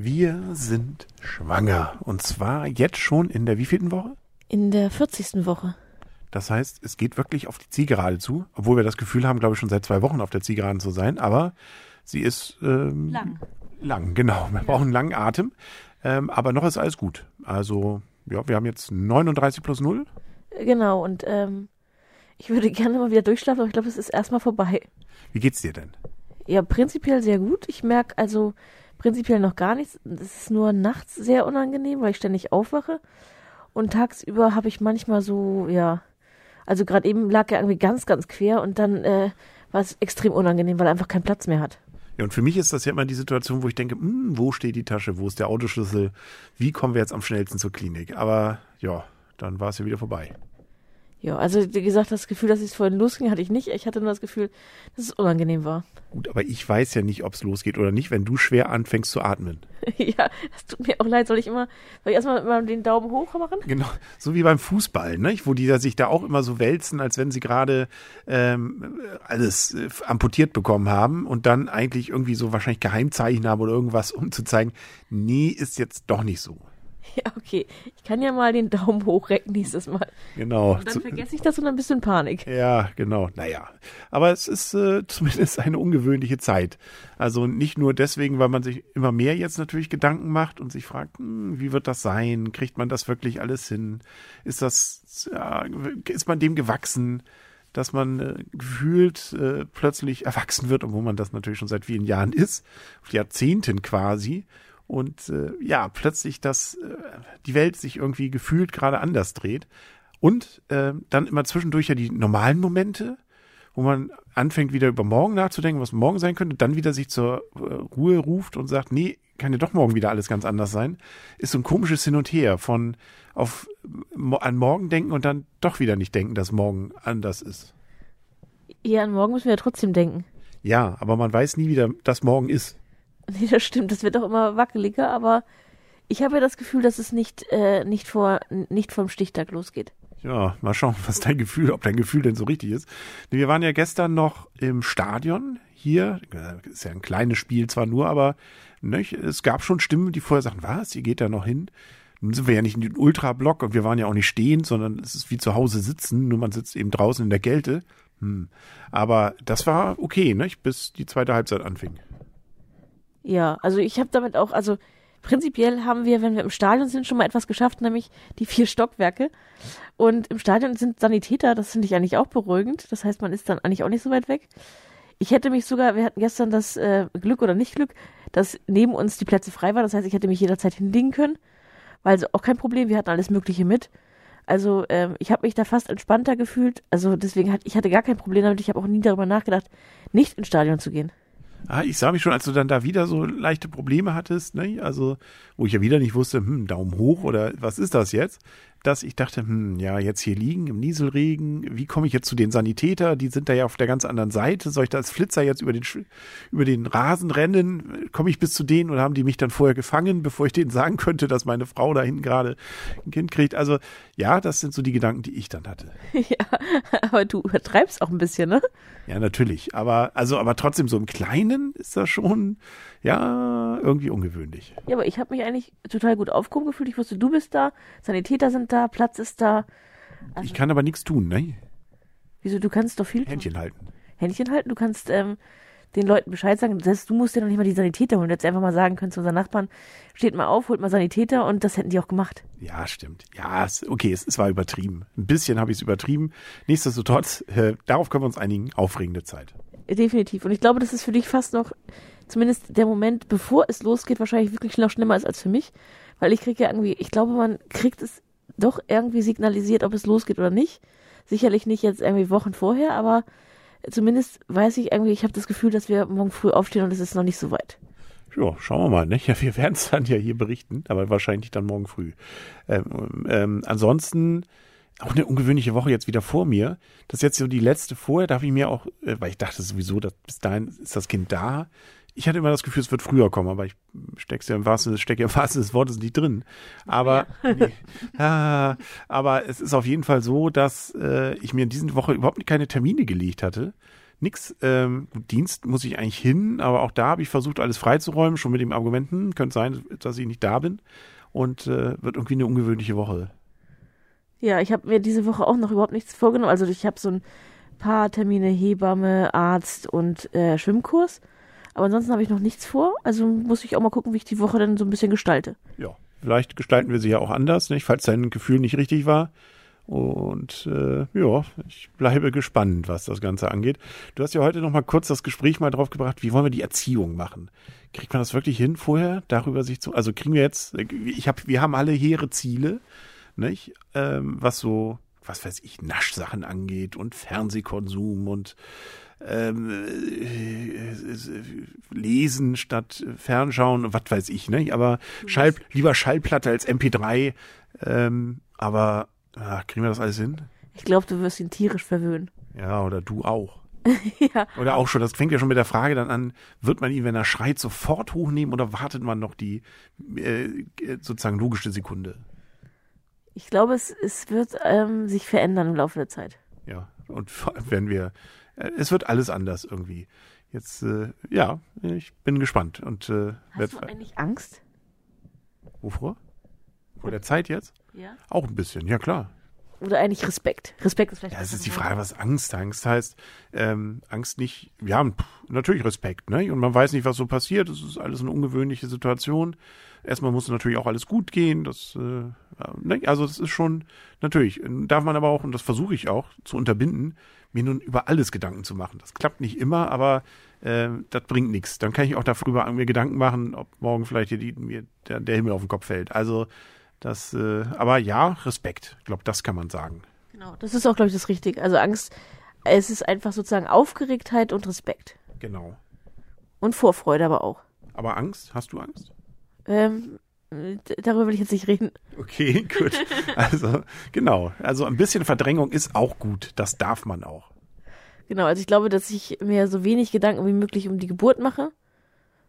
Wir sind schwanger. Und zwar jetzt schon in der wievielten Woche? In der 40. Woche. Das heißt, es geht wirklich auf die Zielgerade zu, obwohl wir das Gefühl haben, glaube ich, schon seit zwei Wochen auf der Zielgeraden zu sein. Aber sie ist ähm, Lang. Lang, genau. Wir brauchen einen langen Atem. Ähm, aber noch ist alles gut. Also, ja, wir haben jetzt 39 plus 0. Genau, und ähm, ich würde gerne mal wieder durchschlafen, aber ich glaube, es ist erstmal vorbei. Wie geht's dir denn? Ja, prinzipiell sehr gut. Ich merke also prinzipiell noch gar nichts. Es ist nur nachts sehr unangenehm, weil ich ständig aufwache. Und tagsüber habe ich manchmal so, ja, also gerade eben lag er irgendwie ganz, ganz quer und dann äh, war es extrem unangenehm, weil er einfach keinen Platz mehr hat. Ja, und für mich ist das ja immer die Situation, wo ich denke, hm, wo steht die Tasche, wo ist der Autoschlüssel, wie kommen wir jetzt am schnellsten zur Klinik? Aber ja, dann war es ja wieder vorbei. Ja, also wie gesagt, das Gefühl, dass es vorhin losging, hatte ich nicht. Ich hatte nur das Gefühl, dass es unangenehm war. Gut, aber ich weiß ja nicht, ob es losgeht oder nicht, wenn du schwer anfängst zu atmen. ja, das tut mir auch leid. Soll ich immer, soll ich erstmal mal den Daumen hoch machen? Genau, so wie beim Fußball, ne? wo die da sich da auch immer so wälzen, als wenn sie gerade ähm, alles äh, amputiert bekommen haben und dann eigentlich irgendwie so wahrscheinlich Geheimzeichen haben oder irgendwas, um zu zeigen, nee, ist jetzt doch nicht so. Ja, okay. Ich kann ja mal den Daumen hochrecken nächstes Mal. Genau. Und dann vergesse ich das und dann bist du in Panik. Ja, genau. Naja. Aber es ist äh, zumindest eine ungewöhnliche Zeit. Also nicht nur deswegen, weil man sich immer mehr jetzt natürlich Gedanken macht und sich fragt, hm, wie wird das sein? Kriegt man das wirklich alles hin? Ist das, ja, ist man dem gewachsen? dass man äh, gefühlt äh, plötzlich erwachsen wird, obwohl man das natürlich schon seit vielen Jahren ist, Jahrzehnten quasi und äh, ja, plötzlich, dass äh, die Welt sich irgendwie gefühlt gerade anders dreht. Und äh, dann immer zwischendurch ja die normalen Momente, wo man anfängt wieder über morgen nachzudenken, was morgen sein könnte, dann wieder sich zur äh, Ruhe ruft und sagt, nee, kann ja doch morgen wieder alles ganz anders sein, ist so ein komisches Hin und Her von auf an morgen denken und dann doch wieder nicht denken, dass morgen anders ist. Ja, an morgen müssen wir ja trotzdem denken. Ja, aber man weiß nie wieder, dass morgen ist. Nee, das stimmt. Das wird auch immer wackeliger, aber ich habe ja das Gefühl, dass es nicht, äh, nicht vor, nicht vom Stichtag losgeht. Ja, mal schauen, was dein Gefühl, ob dein Gefühl denn so richtig ist. Wir waren ja gestern noch im Stadion hier. Ist ja ein kleines Spiel zwar nur, aber ne, es gab schon Stimmen, die vorher sagten, was, ihr geht da noch hin? Nun sind wir ja nicht in den Ultrablock und wir waren ja auch nicht stehend, sondern es ist wie zu Hause sitzen, nur man sitzt eben draußen in der Kälte. Hm. Aber das war okay, ne, bis die zweite Halbzeit anfing. Ja, also ich habe damit auch, also prinzipiell haben wir, wenn wir im Stadion sind, schon mal etwas geschafft, nämlich die vier Stockwerke. Und im Stadion sind Sanitäter, das finde ich eigentlich auch beruhigend. Das heißt, man ist dann eigentlich auch nicht so weit weg. Ich hätte mich sogar, wir hatten gestern das äh, Glück oder nicht Glück, dass neben uns die Plätze frei waren. Das heißt, ich hätte mich jederzeit hinlegen können. Weil also auch kein Problem, wir hatten alles Mögliche mit. Also ähm, ich habe mich da fast entspannter gefühlt. Also deswegen hatte ich hatte gar kein Problem damit. Ich habe auch nie darüber nachgedacht, nicht ins Stadion zu gehen. Ah, ich sah mich schon, als du dann da wieder so leichte Probleme hattest, ne? Also, wo ich ja wieder nicht wusste, hm, Daumen hoch oder was ist das jetzt? Dass ich dachte, hm, ja, jetzt hier liegen im Nieselregen, wie komme ich jetzt zu den Sanitäter? Die sind da ja auf der ganz anderen Seite. Soll ich da als Flitzer jetzt über den, über den Rasen rennen? Komme ich bis zu denen oder haben die mich dann vorher gefangen, bevor ich denen sagen könnte, dass meine Frau da hinten gerade ein Kind kriegt? Also, ja, das sind so die Gedanken, die ich dann hatte. Ja, aber du übertreibst auch ein bisschen, ne? Ja, natürlich. Aber, also, aber trotzdem so im Kleinen ist das schon, ja, irgendwie ungewöhnlich. Ja, aber ich habe mich eigentlich total gut aufgehoben gefühlt. Ich wusste, du bist da, Sanitäter sind da, Platz ist da. Also, ich kann aber nichts tun, ne? Wieso, du kannst doch viel tun. Händchen halten. Händchen halten, du kannst ähm, den Leuten Bescheid sagen. Das du musst dir noch nicht mal die Sanitäter holen. Du hättest einfach mal sagen können zu unseren Nachbarn, steht mal auf, holt mal Sanitäter und das hätten die auch gemacht. Ja, stimmt. Ja, okay, es, es war übertrieben. Ein bisschen habe ich es übertrieben. Nichtsdestotrotz, äh, darauf können wir uns einigen, aufregende Zeit. Definitiv. Und ich glaube, das ist für dich fast noch zumindest der Moment, bevor es losgeht, wahrscheinlich wirklich noch schlimmer ist als für mich. Weil ich kriege ja irgendwie, ich glaube, man kriegt es doch irgendwie signalisiert, ob es losgeht oder nicht. Sicherlich nicht jetzt irgendwie Wochen vorher, aber zumindest weiß ich irgendwie, ich habe das Gefühl, dass wir morgen früh aufstehen und es ist noch nicht so weit. Ja, schauen wir mal. Ne? Ja, wir werden es dann ja hier berichten, aber wahrscheinlich dann morgen früh. Ähm, ähm, ansonsten auch eine ungewöhnliche Woche jetzt wieder vor mir. Das ist jetzt so die letzte vorher, darf ich mir auch, äh, weil ich dachte sowieso, dass bis dahin ist das Kind da ich hatte immer das Gefühl, es wird früher kommen, aber ich steck's ja im wahrsten, stecke ja im wahrsten des Wortes nicht drin. Aber, ja. nee, ah, aber es ist auf jeden Fall so, dass äh, ich mir in dieser Woche überhaupt keine Termine gelegt hatte. nix. Ähm, Dienst muss ich eigentlich hin, aber auch da habe ich versucht, alles freizuräumen, schon mit dem Argumenten. Könnte sein, dass ich nicht da bin. Und äh, wird irgendwie eine ungewöhnliche Woche. Ja, ich habe mir diese Woche auch noch überhaupt nichts vorgenommen. Also ich habe so ein paar Termine, Hebamme, Arzt und äh, Schwimmkurs. Aber ansonsten habe ich noch nichts vor. Also muss ich auch mal gucken, wie ich die Woche dann so ein bisschen gestalte. Ja, vielleicht gestalten wir sie ja auch anders, nicht? falls dein Gefühl nicht richtig war. Und äh, ja, ich bleibe gespannt, was das Ganze angeht. Du hast ja heute noch mal kurz das Gespräch mal drauf gebracht, wie wollen wir die Erziehung machen? Kriegt man das wirklich hin, vorher darüber sich zu, also kriegen wir jetzt, ich habe, wir haben alle hehre Ziele, nicht? Ähm, was so, was weiß ich, Naschsachen angeht und Fernsehkonsum und ähm, äh, lesen statt Fernschauen und was weiß ich, ne? Aber Schall, lieber Schallplatte als MP3. Ähm, aber ach, kriegen wir das alles hin? Ich glaube, du wirst ihn tierisch verwöhnen. Ja, oder du auch. ja. Oder auch schon, das fängt ja schon mit der Frage dann an, wird man ihn, wenn er schreit, sofort hochnehmen oder wartet man noch die äh, sozusagen logische Sekunde? Ich glaube, es, es wird ähm, sich verändern im Laufe der Zeit. Ja, und werden wir, äh, es wird alles anders irgendwie. Jetzt, äh, ja, ich bin gespannt. Und, äh, Hast du eigentlich Angst? Wovor? Vor der Zeit jetzt? Ja. Auch ein bisschen, ja klar. Oder eigentlich Respekt? Respekt ist vielleicht. Ja, es das ist die. Frage, was Angst heißt. heißt ähm, Angst nicht, wir haben pff, natürlich Respekt, ne? Und man weiß nicht, was so passiert. Es ist alles eine ungewöhnliche Situation. Erstmal muss natürlich auch alles gut gehen. Das, äh, ja, ne? Also das ist schon, natürlich, darf man aber auch, und das versuche ich auch zu unterbinden, mir nun über alles Gedanken zu machen. Das klappt nicht immer, aber äh, das bringt nichts. Dann kann ich auch darüber mir Gedanken machen, ob morgen vielleicht hier die, mir der, der Himmel auf den Kopf fällt. Also das, äh, aber ja, Respekt. Ich glaube, das kann man sagen. Genau, das ist auch, glaube ich, das Richtige. Also Angst, es ist einfach sozusagen Aufgeregtheit und Respekt. Genau. Und Vorfreude aber auch. Aber Angst? Hast du Angst? Ähm, darüber will ich jetzt nicht reden. Okay, gut. Also, genau. Also ein bisschen Verdrängung ist auch gut. Das darf man auch. Genau, also ich glaube, dass ich mir so wenig Gedanken wie möglich um die Geburt mache.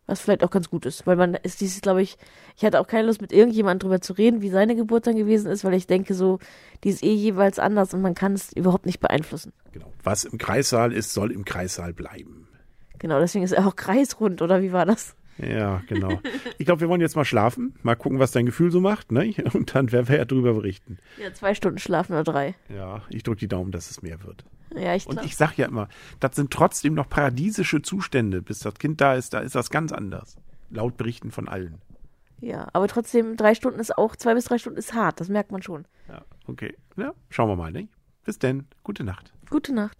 Was vielleicht auch ganz gut ist, weil man ist dieses, glaube ich, ich hatte auch keine Lust mit irgendjemandem drüber zu reden, wie seine Geburt dann gewesen ist, weil ich denke so, die ist eh jeweils anders und man kann es überhaupt nicht beeinflussen. Genau. Was im Kreissaal ist, soll im Kreissaal bleiben. Genau, deswegen ist er auch kreisrund, oder wie war das? Ja, genau. Ich glaube, wir wollen jetzt mal schlafen, mal gucken, was dein Gefühl so macht, ne? Und dann werden wir ja drüber berichten. Ja, zwei Stunden schlafen oder drei. Ja, ich drücke die Daumen, dass es mehr wird. Ja, ich Und glaube. ich sag ja immer, das sind trotzdem noch paradiesische Zustände. Bis das Kind da ist, da ist das ganz anders. Laut Berichten von allen. Ja, aber trotzdem, drei Stunden ist auch, zwei bis drei Stunden ist hart, das merkt man schon. Ja, okay. Ja, schauen wir mal, ne? Bis denn. Gute Nacht. Gute Nacht.